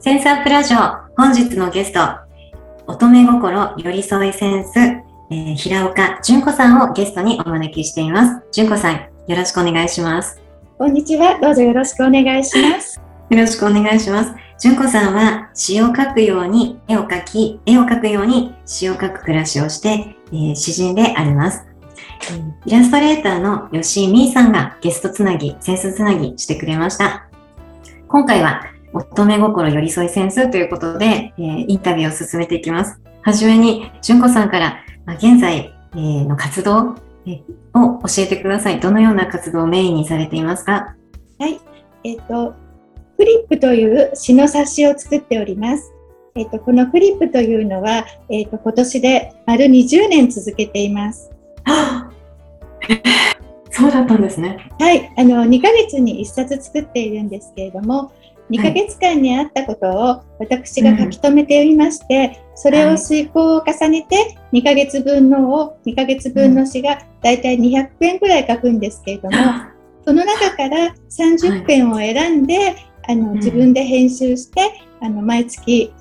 センサープラジオ本日のゲスト乙女心寄り添いセンス、えー、平岡純子さんをゲストにお招きしています。純子さんよろしくお願いします。こんにちは。どうぞよろしくお願いします。よろしくお願いします。純子さんは詩を描くように絵を描き、絵を描くように詩を描く暮らしをして、えー、詩人であります。イラストレーターの吉井美さんがゲストつなぎ、センスつなぎしてくれました。今回は乙女心寄り添いセンスということで、えー、インタビューを進めていきます。はじめに、純子さんから、まあ、現在、えー、の活動、えー、を教えてください。どのような活動をメインにされていますか？はい。えっ、と、フリップという詩の冊子を作っております。えっと、このフリップというのは、えっと、今年で丸20年続けています。そうだったんですね。はい、あの2ヶ月に1冊作っているんですけれども、2ヶ月間にあったことを私が書き留めておりまして、うん、それを遂行を重ねて2ヶ月分のを2ヶ月分の詩がだいたい200編ぐらい書くんですけれども、その中から30編を選んで、あの、自分で編集して、あの毎月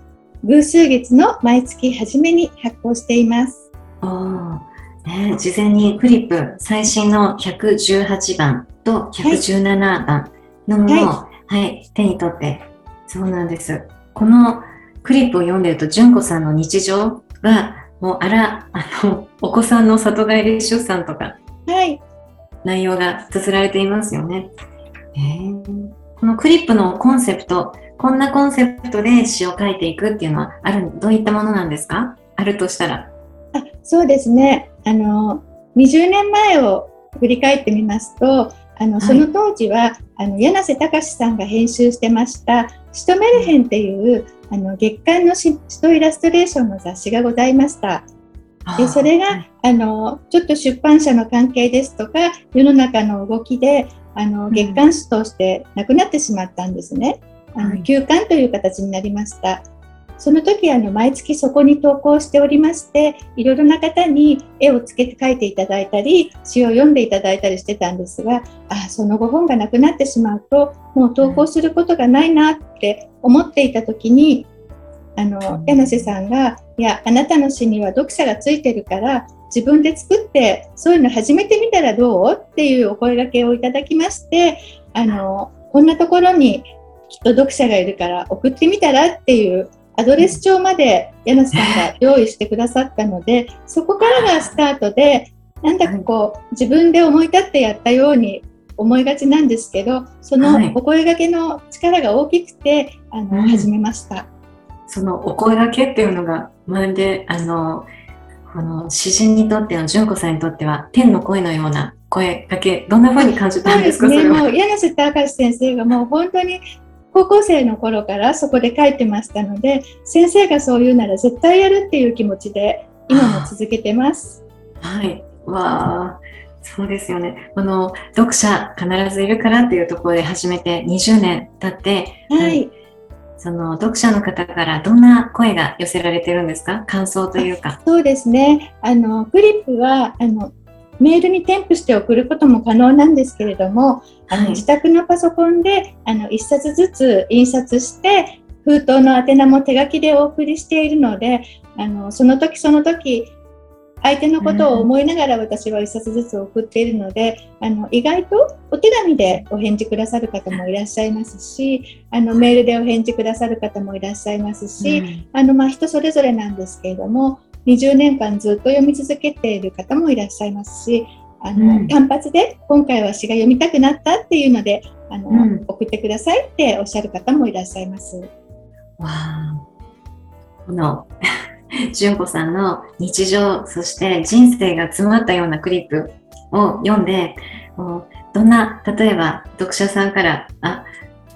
偶数月の毎月初めに発行しています。あね、事前にフリップ最新の118番と117番のものを、はい、はい、手に取って、そうなんです。このクリップを読んでると、純子さんの日常が、もうあら、あの、お子さんの里帰り出産とか、はい。内容が綴られていますよね。えーこのクリップのコンセプト、こんなコンセプトで詩を書いていくっていうのはある、どういったものなんですか？あるとしたら。あそうですね。あの、20年前を振り返ってみますと、あの、その当時は、あの、柳瀬隆さんが編集してました、シトメルヘンっていう、あの、月刊の詩とイラストレーションの雑誌がございました。でそれが、あのちょっと出版社の関係ですとか世の中の動きであの月刊誌としてなくなってしまったんですね。あの休刊という形になりました。その時あの毎月そこに投稿しておりましていろいろな方に絵をつけて描いていただいたり詩を読んでいただいたりしてたんですがあその後本がなくなってしまうともう投稿することがないなって思っていた時にあの柳瀬さんが「いやあなたの詩には読者がついてるから自分で作ってそういうの始めてみたらどうっていうお声がけをいただきましてあのこんなところにきっと読者がいるから送ってみたらっていうアドレス帳まで柳瀬さんが用意してくださったのでそこからがスタートでなんだかこう自分で思い立ってやったように思いがちなんですけどそのお声がけの力が大きくてあの、始めました。そのお声がけっていうのがまるであのこの詩人にとっての純子さんにとっては天の声のような声かけどんな風に感じたんですか？そうですね。もう柳瀬隆先生がもう本当に高校生の頃からそこで書いてましたので先生がそう言うなら絶対やるっていう気持ちで今も続けてます。はいわあそうですよね。この読者必ずいるからっていうところで始めて20年経って、はい、その読者の方からどんな声が寄せられてるんですか？感想というか。そうですね。あの、クリップは、あの、メールに添付して送ることも可能なんですけれども、あの自宅のパソコンであの1冊ずつ印刷して封筒の宛名も手書きでお送りしているのであのその時その時相手のことを思いながら私は1冊ずつ送っているので、あの意外とお手紙でお返事くださる方もいらっしゃいますしあのメールでお返事くださる方もいらっしゃいますし、うん、あのまあ、人それぞれなんですけれども20年間ずっと読み続けている方もいらっしゃいますしあの、うん、単発で今回は詩が読みたくなったっていうのであの、うん、送ってくださいっておっしゃる方もいらっしゃいます。わこの純子さんの日常そして人生が詰まったようなクリップを読んでどんな例えば読者さんからあ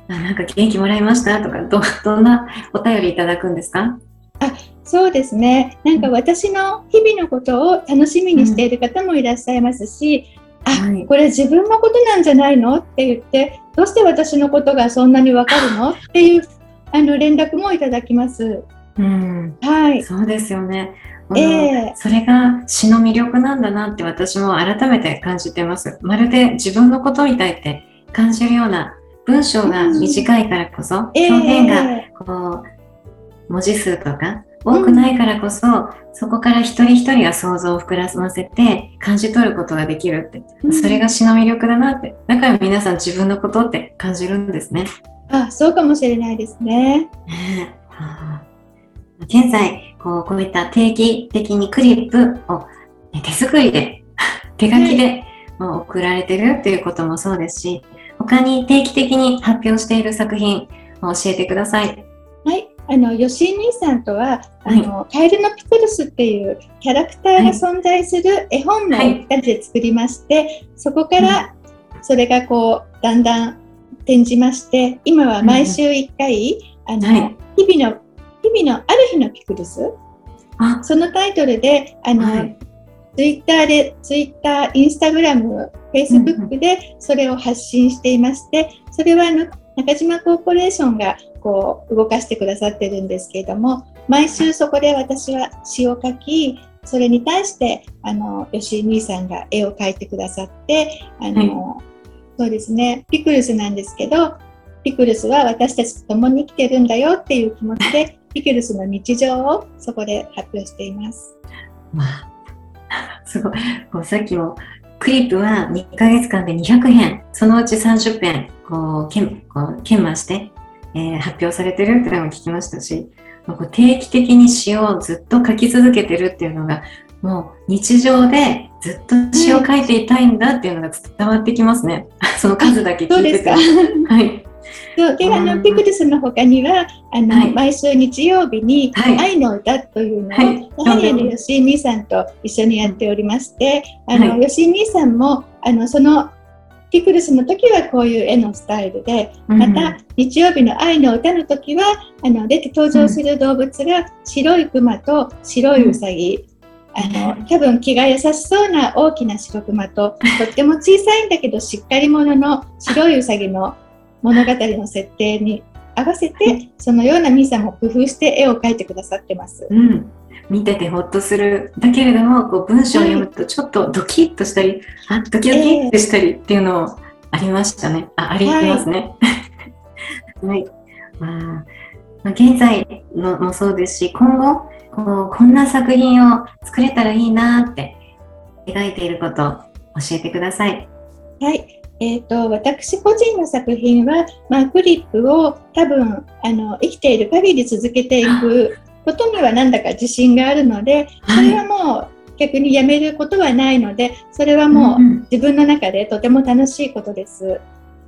なんか元気もらいましたとかどどんなお便りいただくんですか？あそうですね。なんか私の日々のことを楽しみにしている方もいらっしゃいますし、うん、あ、はい、これ自分のことなんじゃないのって言ってどうして私のことがそんなにわかるの？っていうあの連絡もいただきます。うん、はい、そうですよね。えー、それが詩の魅力なんだなって私も改めて感じてます。まるで自分のことみたいって感じるような文章が短いからこそ、うん、表現がこう、文字数とか多くないからこそ、うん、そこから一人一人が想像を膨らませて感じ取ることができるって、それが詩の魅力だなって。だから皆さん自分のことって感じるんですね。あ、そうかもしれないですね。ね現在こうこういった定期的にクリップを手作りで 手書きで送られてるっていうこともそうですし他に定期的に発表している作品を教えてください。はい、あの吉井兄さんとは、あの、はい、カエルのピクルスっていうキャラクターが存在する絵本の2人で作りまして、はい、そこからそれがこうだんだん転じまして今は毎週1回、うん、あの、はい、日々の日々のある日のピクルス？そのタイトルであの、はい、ツイッターでツイッターインスタグラムフェイスブックでそれを発信していまして、それはあの中島コーポレーションがこう動かしてくださってるんですけれども毎週そこで私は詩を書きそれに対してあの吉井兄さんが絵を描いてくださってあの、はい、そうですね。ピクルスなんですけどピクルスは私たちと共に生きてるんだよっていう気持ちで ピクルスの日常をそこで発表しています。まあ、すごい。こうさっきもクリップは2ヶ月間で200編、そのうち30編、こう、研こう研磨して、えー、発表されてるっていうのも聞きましたし、こう定期的に詩をずっと書き続けてるっていうのが、もう日常でずっと詩を書いていたいんだっていうのが伝わってきますね。その数だけ聞いてて。はい。そうであのピクルスの他にはあの、はい、毎週日曜日に「愛の歌」というのを、はい、やはりあの吉井兄さんと一緒にやっておりましてあの、はい、吉井兄さんもあのそのピクルスの時はこういう絵のスタイルで、また日曜日の愛の歌の時はあの出て登場する動物が白いクマと白いウサギ、あの多分気が優しそうな大きな白クマととっても小さいんだけどしっかり者の白いウサギの物語の設定に合わせてそのようなミサも工夫して絵を描いてくださってます。うん見ててほっとするだけれどもこう文章を読むとちょっとドキッとしたり、はい、あドキドキってしたりっていうのありましたね、あありますね。はい、まあ、現在のもそうですし今後こうこんな作品を作れたらいいなって描いていることを教えてください。はい。えーと、私個人の作品は、まあ、クリップを多分あの生きている限り続けていくことにはなんだか自信があるのでそれはもう逆にやめることはないのでそれはもう自分の中でとても楽しいことです。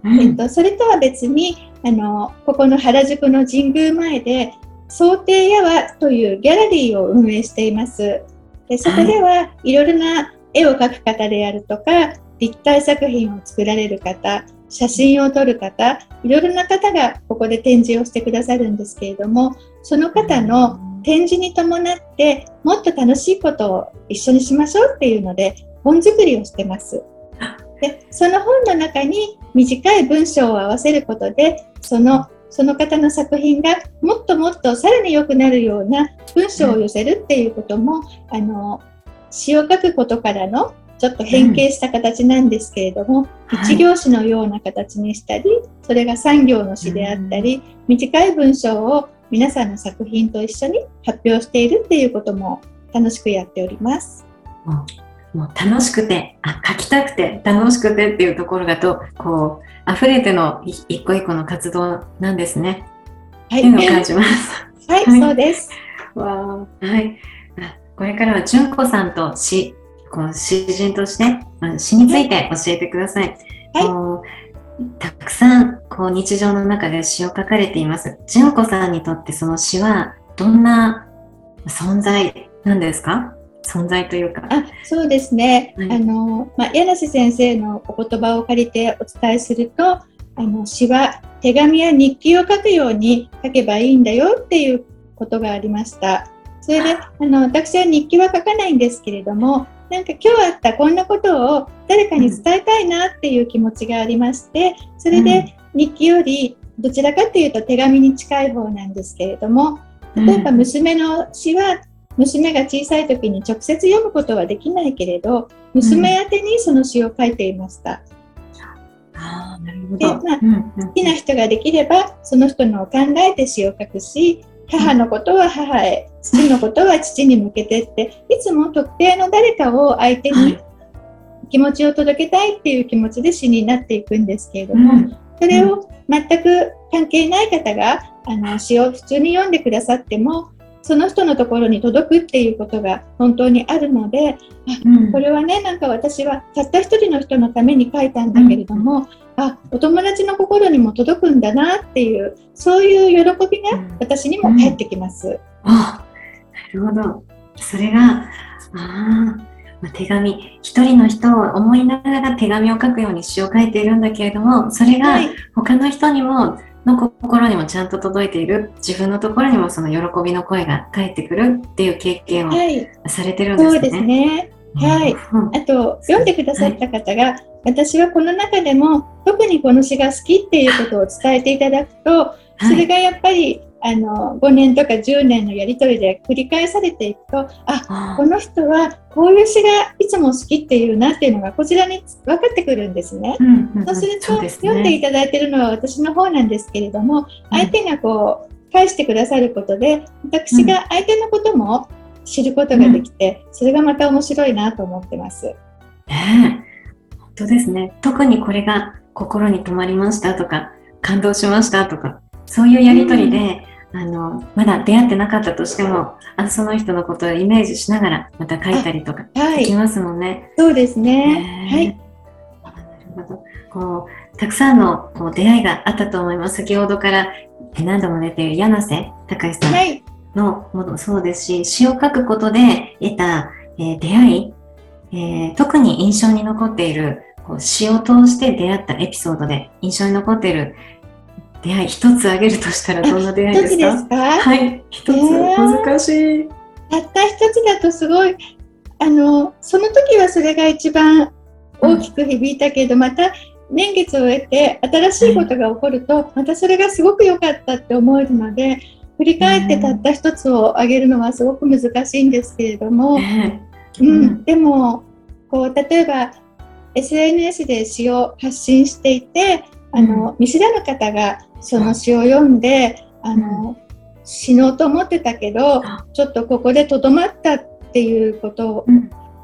えーと、それとは別にあのここの原宿の神宮前で想定やわというギャラリーを運営しています。でそこではいろいろな絵を描く方であるとか立体作品を作られる方写真を撮る方いろいろな方がここで展示をしてくださるんですけれどもその方の展示に伴ってもっと楽しいことを一緒にしましょうっていうので本作りをしてます。でその本の中に短い文章を合わせることでそのその方の作品がもっともっとさらに良くなるような文章を寄せるっていうことも、あの詩を書くことからのちょっと変形した形なんですけれども、うん、1行詞のような形にしたり、それが3行の詩であったり、うん、短い文章を皆さんの作品と一緒に発表しているっていうことも楽しくやっております。もう楽しくてあ書きたくて楽しくてっていうところだとこう溢れての一個一個の活動なんですね。はい、感じます。はい、はい、そうです。わはい。これからは純子さんと詩、こう詩人として、詩について教えてください。はい、たくさんこう日常の中で詩を書かれています。純子さんにとってその詩はどんな存在なんですか？存在というか。あそうですね。はい、あの、まあ、柳瀬先生のお言葉を借りてお伝えすると、あの詩は手紙や日記を書くように書けばいいんだよっていうことがありました。それであの私は日記は書かないんですけれどもなんか今日あったこんなことを誰かに伝えたいなっていう気持ちがありましてそれで日記よりどちらかというと手紙に近い方なんですけれども例えば娘の詩は娘が小さい時に直接読むことはできないけれど娘宛てにその詩を書いていました。でまあ、好きな人ができればその人のを考えて詩を書くし母のことは母へ。父のことは父に向けてっていつも特定の誰かを相手に気持ちを届けたいっていう気持ちで詩になっていくんですけれども、うん、それを全く関係ない方があの詩を普通に読んでくださってもその人のところに届くっていうことが本当にあるので、うん、これはねなんか私はたった一人の人のために書いたんだけれども、あお友達の心にも届くんだなっていうそういう喜びが私にも返ってきます。うんうん、あなるほど。それがあま手紙。一人の人を思いながら手紙を書くように詩を書いているんだけれどもそれが他の人にも、の心にもちゃんと届いている。自分のところにもその喜びの声が返ってくるっていう経験をされてるんですね。はい、そうですねはい、あと読んでくださった方が、はい、私はこの中でも特にこの詩が好きっていうことを伝えていただくとそれがやっぱり、あの5年とか10年のやり取りで繰り返されていくとあこの人はこういう詩がいつも好きっていうなっていうのがこちらに分かってくるんですね。そうすると、ね、読んでいただいているのは私の方なんですけれども相手がこう返してくださることで私が相手のことも知ることができて、それがまた面白いなと思ってます。ね本当ですね。特にこれが心に留まりましたとか感動しましたとかそういうやり取りで、うん、あのまだ出会ってなかったとしてもあその人のことをイメージしながらまた書いたりとかできますもんね。はい、そうですね、はい、なるほど。こうたくさんのこう出会いがあったと思います。先ほどから何度も出ている柳瀬隆さんのものそうですし、詩を書くことで得た、えー、出会い、えー、特に印象に残っているこう詩を通して出会ったエピソードで印象に残っている出会い一つあげるとしたらどんな出会いですか？ですか？はい一つ、難しい。たった一つだとすごいあのその時はそれが一番大きく響いたけど、うん、また年月を得て新しいことが起こると、またそれがすごく良かったって思えるので振り返ってたった一つをあげるのはすごく難しいんですけれども、うん、でもこう例えば SNS で詩を発信していてあの見知らぬ方がその詩を読んであの死のうと思ってたけどちょっとここでとどまったっていうことを、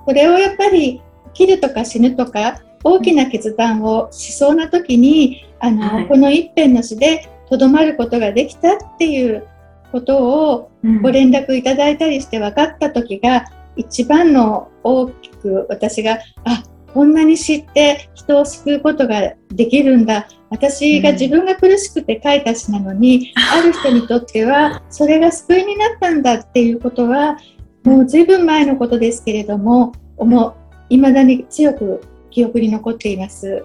これをやっぱり生きるとか死ぬとか大きな決断をしそうな時にあの、はい、この一辺の詩でとどまることができたっていうことをご連絡いただいたりして分かった時が一番の大きく私があこんなに知って人を救うことができるんだ。私が自分が苦しくて書いた詩なのに、うん、ある人にとってはそれが救いになったんだっていうことはもう随分前のことですけれどもいまだに強く記憶に残っています。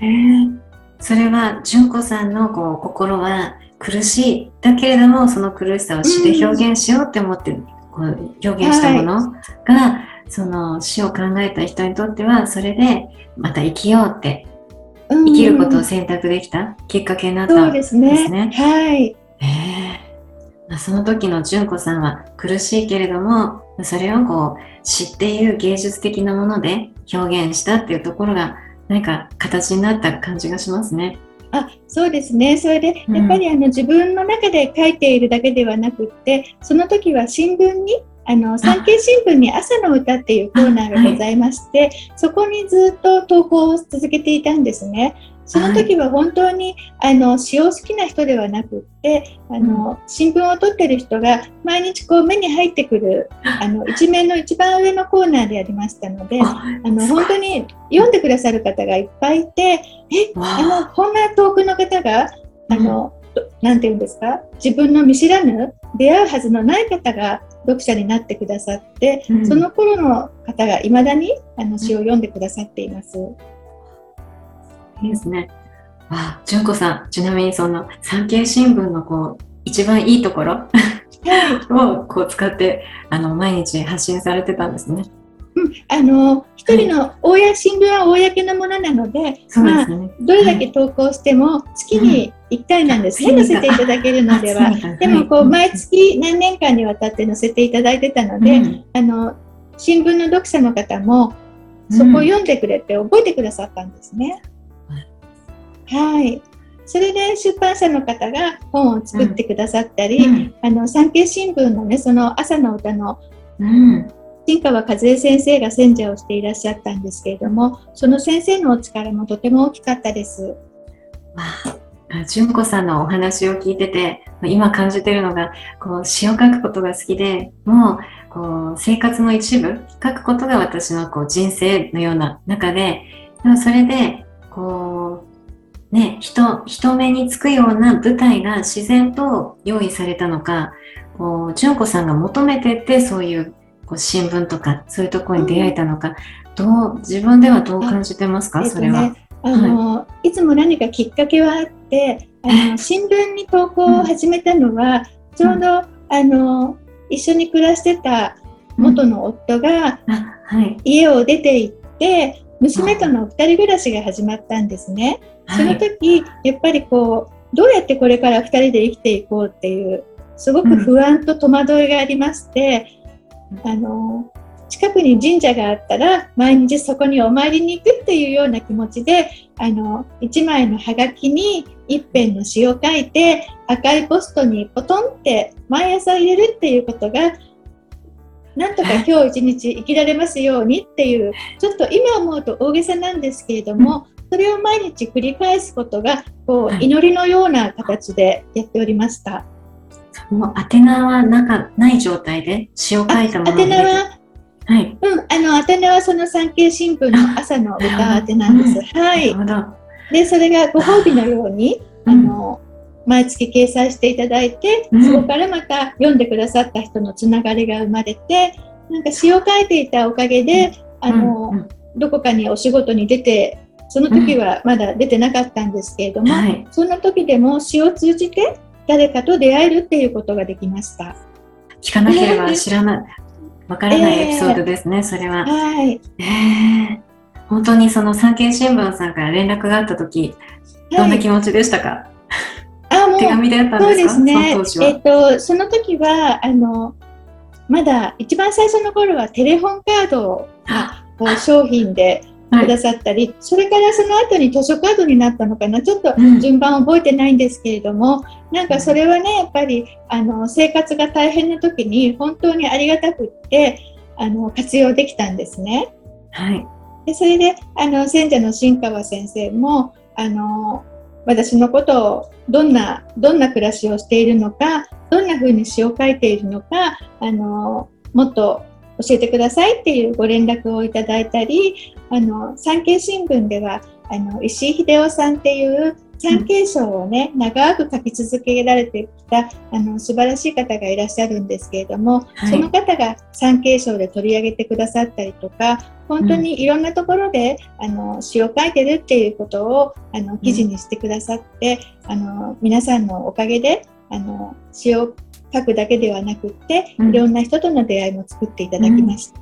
えー、それは純子さんのこう心は苦しい。だけれどもその苦しさを詩で表現しようって思って、うん、こう表現したものが、はい、その詩を考えた人にとってはそれでまた生きようって生きることを選択できたきっかけになったんですね。すね。はい。えー、その時の純子さんは苦しいけれどもそれをこう知っている芸術的なもので表現したっていうところが何か形になった感じがしますね。あそうですね。それでやっぱりあの、自分の中で書いているだけではなくってその時は新聞にあの産経新聞に朝の歌っていうコーナーがございまして、はい、そこにずっと投稿を続けていたんですね。その時は本当に、はい、あの詩を好きな人ではなくってあの、新聞を取ってる人が毎日こう目に入ってくるあの一面の一番上のコーナーでありましたのであの本当に読んでくださる方がいっぱいいてえあ。のこんな遠くの方があの、なんて言うんですか？自分の見知らぬ出会うはずのない方が読者になってくださって、うん、その頃の方がいまだにあの詩を読んでくださっています。いいですね。あ、純子さん、ちなみにその産経新聞のこう一番いいところ をこう使ってあの毎日発信されてたんですね。うん、あの一人の公、新聞は公のものなので、でね、まあ、どれだけ投稿しても月に1回なんです、ね、載せていただけるのでは。でもこう毎月何年間にわたって載せていただいてたので、うん、あの新聞の読者の方もそこを読んでくれて覚えてくださったんですね。はい。それで出版社の方が本を作ってくださったり、うん、あの産経新聞のねその朝の歌の、うん、新川和恵先生が選者をしていらっしゃったんですけれどもその先生のお力もとても大きかったです。あ、純子さんのお話を聞いてて今感じてるのがこう詩を書くことが好きでもうこう生活の一部書くことが私のこう人生のような中ででもそれでこうね、人、人目につくような舞台が自然と用意されたのか、こう、純子さんが求めてて、そういうこう新聞とか、そういうところに出会えたのか、どう、自分ではどう感じてますか、ね、それは。あの、はい、いつも何かきっかけはあって、あの新聞に投稿を始めたのは、うん、ちょうど、あの、一緒に暮らしてた元の夫が、家を出て行って、娘との2人暮らしが始まったんですね。その時、やっぱりこうどうやってこれから2人で生きていこうっていうすごく不安と戸惑いがありまして、うん、あの近くに神社があったら毎日そこにお参りに行くっていうような気持ちであの1枚のハガキに一辺の詩を書いて赤いポストにポトンって毎朝入れるっていうことがなんとか今日一日生きられますようにっていうちょっと今思うと大げさなんですけれども、それを毎日繰り返すことがこう、祈りのような形でやっておりました。もう宛名はなかない状態で詩を書いたもの宛名は？はい、うん、あの宛名はその産経新聞の朝の歌宛なんです。はい。で、それがご褒美のように、あの、毎月掲載していただいて、そこからまた読んでくださった人のつながりが生まれて、なんか詩を書いていたおかげで、あの、どこかにお仕事に出てその時はまだ出てなかったんですけれども、はい、そんな時でも詩を通じて誰かと出会えるっていうことができました。聞かなければ知らない、わからないエピソードですね、えー、それは。はい。えー、本当にその産経新聞さんから連絡があった時、どんな気持ちでしたか、はいあもう手紙であったんですか？そうですね。えっ、ー、とその時はあのまだ一番最初の頃はテレホンカードが商品でくださったり、はい、それからその後に図書カードになったのかな？ちょっと順番覚えてないんですけれども、うん、なんかそれはねやっぱりあの生活が大変な時に本当にありがたくってあの活用できたんですね。はい、でそれであの選者の新川先生もあの私のことをどんなどんな暮らしをしているのかどんな風に詩を書いているのかあのもっと教えてくださいっていうご連絡をいただいたりあの産経新聞ではあの石井秀夫さんっていう産経省をね、長く書き続けられてきたあの素晴らしい方がいらっしゃるんですけれども、はい、その方が産経省で取り上げてくださったりとか本当にいろんなところで、うん、あの詩を書いてるっていうことをあの記事にしてくださって、うん、あの皆さんのおかげであの詩を書くだけではなくって、いろんな人との出会いも作っていただきました。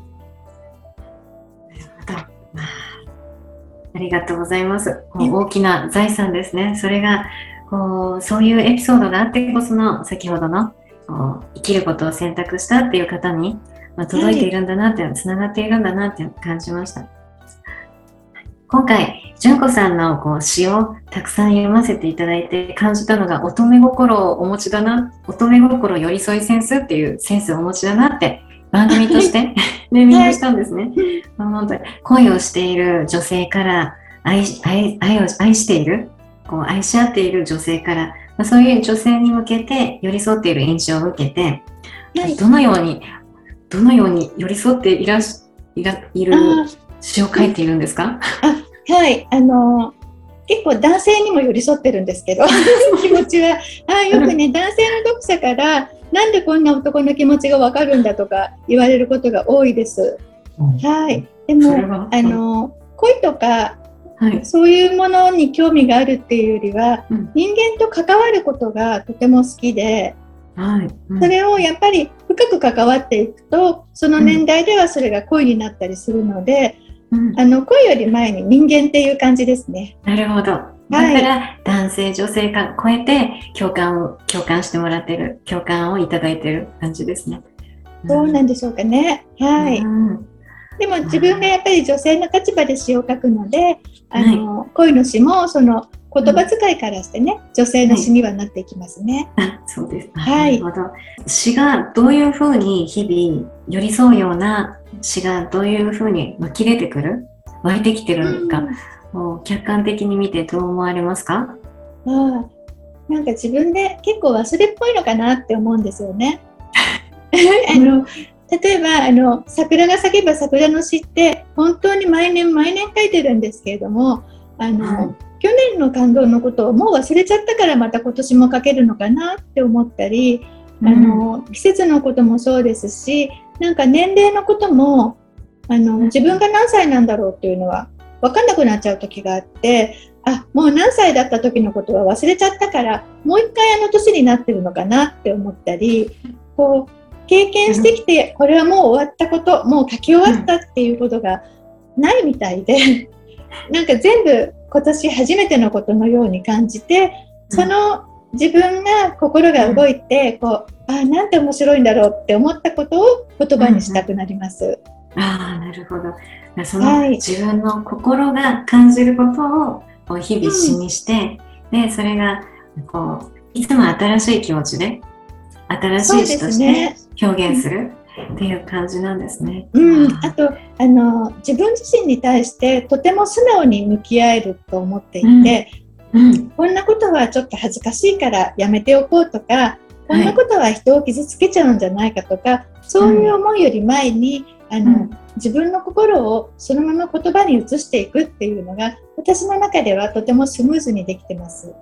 うん、ありがとうございます。大きな財産ですね。それがこうそういうエピソードがあってこその先ほどのこう生きることを選択したっていう方に、まあ、届いているんだなって、つながっているんだなって感じました。今回、純子さんのこう詩をたくさん読ませていただいて感じたのが、乙女心をお持ちだな、乙女心寄り添いセンスっていうセンスをお持ちだなって番組として ネーミングしたんですね。まあ本当に恋をしている女性から愛し愛愛を愛しているこう愛し合っている女性から、まあ、そういう女性に向けて寄り添っている印象を受けて、はいどのようにどのように寄り添っていらっしいらいるあ詩を書いているんですか？はい、あの結構男性にも寄り添ってるんですけど 気持ちはあよくね男性の読者からなんでこんな男の気持ちがわかるんだとか言われることが多いです。はい、でもあの恋とかはい。そういうものに興味があるっていうよりはうん人間と関わることがとても好きではい。うんそれをやっぱり深く関わっていくとその年代ではそれが恋になったりするので、うんあの恋より前に人間っていう感じですね。なるほど。だから男性女性間超えて共感を共感してもらってる共感をいただいてる感じですね。どうなんでしょうかね。はい。うんでも自分がやっぱり女性の立場で詩を書くので、あの、恋の詩もその言葉遣いからしてね、女性の詩にはなっていきますね。あそうです。あはい。なるほど。詩がどういうふうに日々寄り添うような詩がどういうふうに湧き出てくる？湧いてきてるのか、もう客観的に見てどう思われますか？あなんか自分で結構忘れっぽいのかなって思うんですよね。あの例えばあの桜が咲けば桜の詩って本当に毎年毎年書いてるんですけれどもあの、はい去年の感動のことをもう忘れちゃったからまた今年も書けるのかなって思ったり、あの季節のこともそうですしなんか年齢のこともあの自分が何歳なんだろうっていうのは分かんなくなっちゃう時があってあもう何歳だった時のことは忘れちゃったからもう一回あの年になってるのかなって思ったりこう経験してきてこれはもう終わったこともう書き終わったっていうことがないみたいで なんか全部今年初めてのことのように感じてその自分が心が動いてこうあなんて面白いんだろうって思ったことを言葉にしたくなります。ああ、なるほど。その、はい。自分の心が感じることを日々詩にして、で、それがこういつも新しい気持ちで新しい詩として表現するっていう感じなんですね。うん、ああとあの自分自身に対してとても素直に向き合えると思っていて、うん、こんなことはちょっと恥ずかしいからやめておこうとかこんなことは人を傷つけちゃうんじゃないかとか、そういう思いより前にあの、うん自分の心をそのまま言葉に移していくっていうのが私の中ではとてもスムーズにできてます。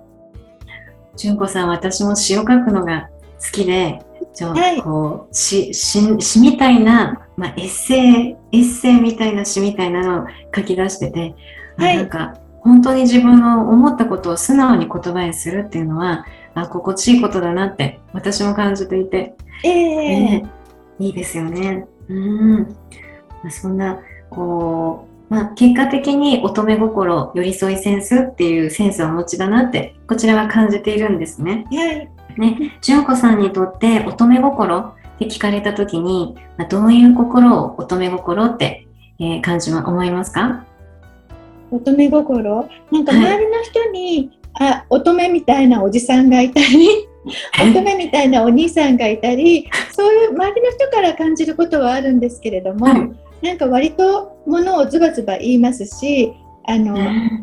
純子さん、私も詩を書くのが好きで、ちょはいこう詩詩詩みたいな、まあ、エッセイ、エッセイみたいな詩みたいなのを書き出してて、あはいなんか本当に自分の思ったことを素直に言葉にするっていうのは、あ心地いいことだなって私も感じていて、ええねいいですよね。うん。まあそんな、こう、まあ、結果的に乙女心、寄り添いセンスっていうセンスをお持ちだなって、こちらは感じているんですね。はいね、純子さんにとって乙女心って聞かれたときに、まあ、どういう心を乙女心って、えー感じは思いますか？乙女心？なんかはい。周りの人に、あ乙女みたいなおじさんがいたり 乙女みたいなお兄さんがいたりそういう周りの人から感じることはあるんですけれども、はい。なんか割とものをズバズバ言いますしあの、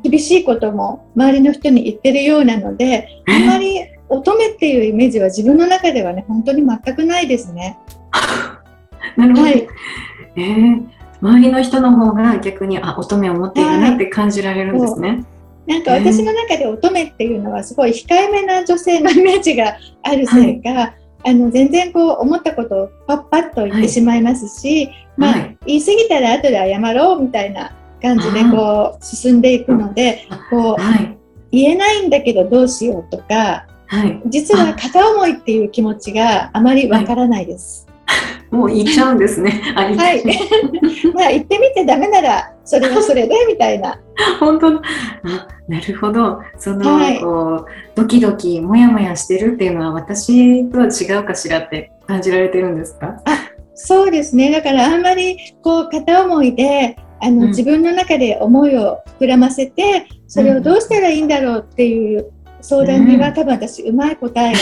厳しいことも周りの人に言ってるようなのであまり乙女っていうイメージは自分の中ではね本当に全くないですね。なるほど。はいえー周りの人の方が逆にあ乙女を持っているなって感じられるんですね。なんか私の中で乙女っていうのはすごい控えめな女性の イメージがあるせいか、あの全然こう思ったことをパッパッと言ってしまいますし、まあ、はい言い過ぎたら後で謝ろうみたいな感じでこう進んでいくのでこうはい。言えないんだけどどうしようとかはい。実は片思いっていう気持ちがあまりわからないです。もう言っちゃうんですね。はい、まあ言ってみてダメならそれはそれでみたいな。本当だあなるほどその、はいこうドキドキモヤモヤしてるっていうのは私とは違うかしらって感じられてるんですか？そうですね。だからあんまりこう片思いであの、うん自分の中で思いを膨らませてそれをどうしたらいいんだろうっていう相談には、多分私うまい答えが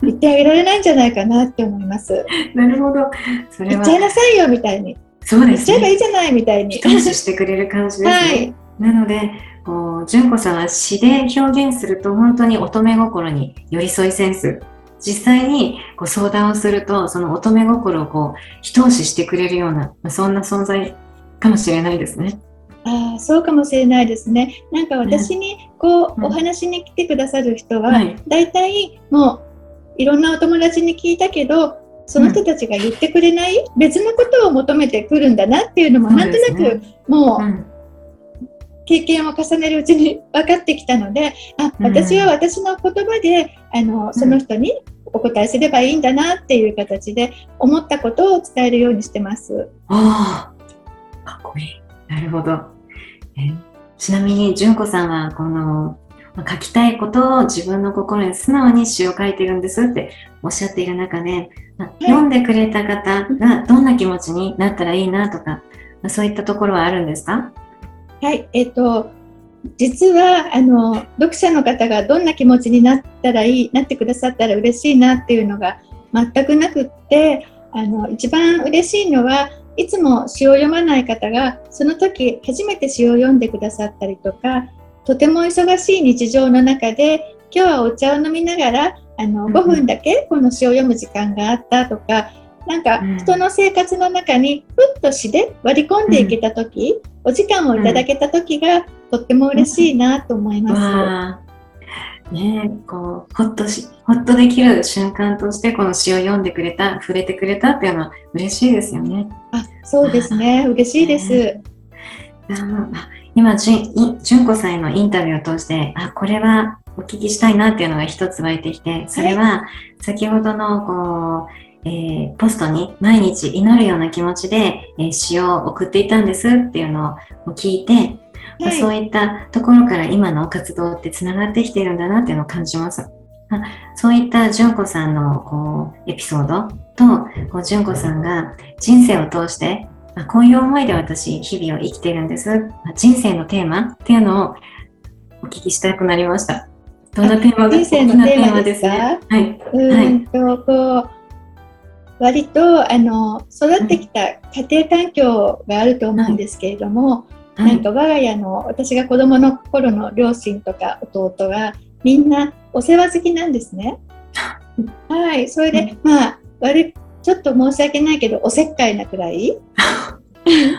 言ってあげられないんじゃないかなって思います。なるほど。それは言っちゃいなさいよみたいに。そうです言っちゃえばいね。いじゃないみたいに。一押ししてくれる感じですね。はい。なので、こう純子さんは詩で表現すると本当に乙女心に寄り添いセンス。実際にこう相談をすると、その乙女心をこう一押ししてくれるような、まあそんな存在かもしれないですね。ああ、そうかもしれないですね。なんか私にこう、うんお話に来てくださる人は、はいだいたいもういろんなお友達に聞いたけど、その人たちが言ってくれない、別のことを求めてくるんだなっていうのもなんとなですねくもううん経験を重ねるうちに分かってきたので、あ、うん私は私の言葉であのその人にお答えすればいいんだなっていう形で思ったことを伝えるようにしてます。ああ、かっこいい。なるほど。えちなみに、純子さんは、この、まあ書きたいことを自分の心に素直に詩を書いてるんですっておっしゃっている中で、まあ読んでくれた方がどんな気持ちになったらいいなとか、まあそういったところはあるんですか？はい、えっ、と実はあの読者の方がどんな気持ちになったらいいなってくださったら嬉しいなっていうのが全くなくってあの一番嬉しいのはいつも詩を読まない方がその時初めて詩を読んでくださったりとかとても忙しい日常の中で今日はお茶を飲みながらあのうん。5分だけこの詩を読む時間があったとかなんかうん。人の生活の中にふっと詩で割り込んでいけた時、お時間をいただけた時がとっても嬉しいなと思います。ねえ、こう、ほっとし、ほっとできる瞬間として、この詩を読んでくれた、触れてくれたっていうのは嬉しいですよね。あ、そうですね。嬉しいです。あのあ今、じゅんい純子さんへのインタビューを通して、あ、これはお聞きしたいなっていうのが一つ湧いてきて、それは先ほどのこう、えーポストに毎日祈るような気持ちで、えー詩を送っていたんですっていうのを聞いて、まあそうはい。いったところから今の活動ってつながってきているんだなっていうのを感じます。あそういった純子さんのこうエピソードと、こう純子さんが人生を通して、まあこういう思いで私、日々を生きているんです。まあ人生のテーマっていうのをお聞きしたくなりました。どんなテーマが人生のテーマですか？ね。はい。うーんと、こう、割と、あの、育ってきた家庭環境があると思うんですけれども、はい。なんか我が家の、私が子供の頃の両親とか弟が、みんなお世話好きなんですね。はい。それで、まあ、割ちょっと申し訳ないけど、おせっかいなくらい。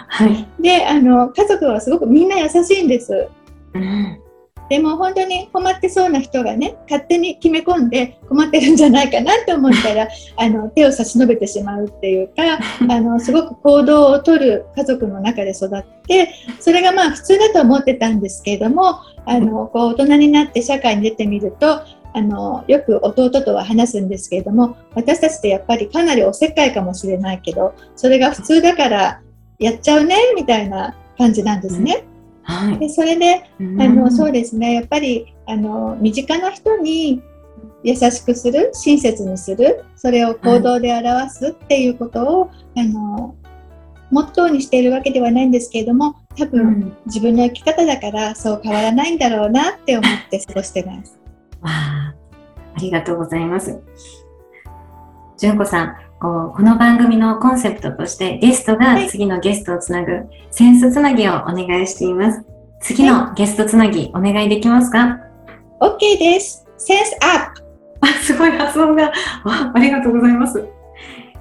はい。で、あの、家族はすごくみんな優しいんです。うん。でも本当に困ってそうな人がね勝手に決め込んで困ってるんじゃないかなって思ったら あの手を差し伸べてしまうっていうか あのすごく行動をとる家族の中で育ってそれがまあ普通だと思ってたんですけれどもあのこう大人になって社会に出てみるとあのよく弟とは話すんですけれども私たちってやっぱりかなりおせっかいかもしれないけどそれが普通だからやっちゃうねみたいな感じなんですね。はい。でそれでうんあのそうですねやっぱりあの身近な人に優しくする親切にするそれを行動で表すっていうことを、あのモットーにしているわけではないんですけれども多分、うん自分の生き方だからそう変わらないんだろうなって思って 過ごしてます。わあ、ありがとうございます。純子さん、こうこの番組のコンセプトとしてゲストがはい次のゲストをつなぐセンスつなぎをお願いしています。次のゲストつなぎお願いできますか？OK です。センスアップあ、すごい発音が。あありがとうございます。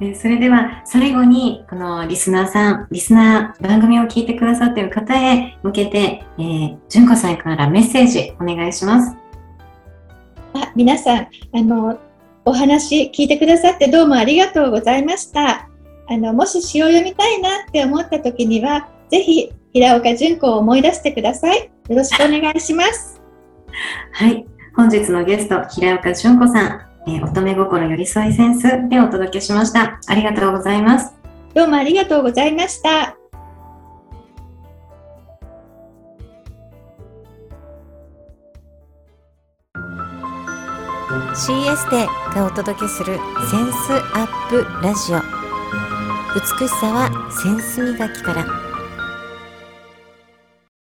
えーそれでは最後にこのリスナーさん、リスナー番組を聞いてくださっている方へ向けて、えー、純子さんからメッセージお願いします。あ皆さんあのお話聞いてくださってどうもありがとうございましたあのもし詩を読みたいなって思った時にはぜひ平岡純子を思い出してくださいよろしくお願いします はい。本日のゲスト、平岡純子さん、えー乙女心寄り添いセンスでお届けしました。ありがとうございます。どうもありがとうございました「CS でがお届けするセンスアップラジオ」美しさはセンス磨きから。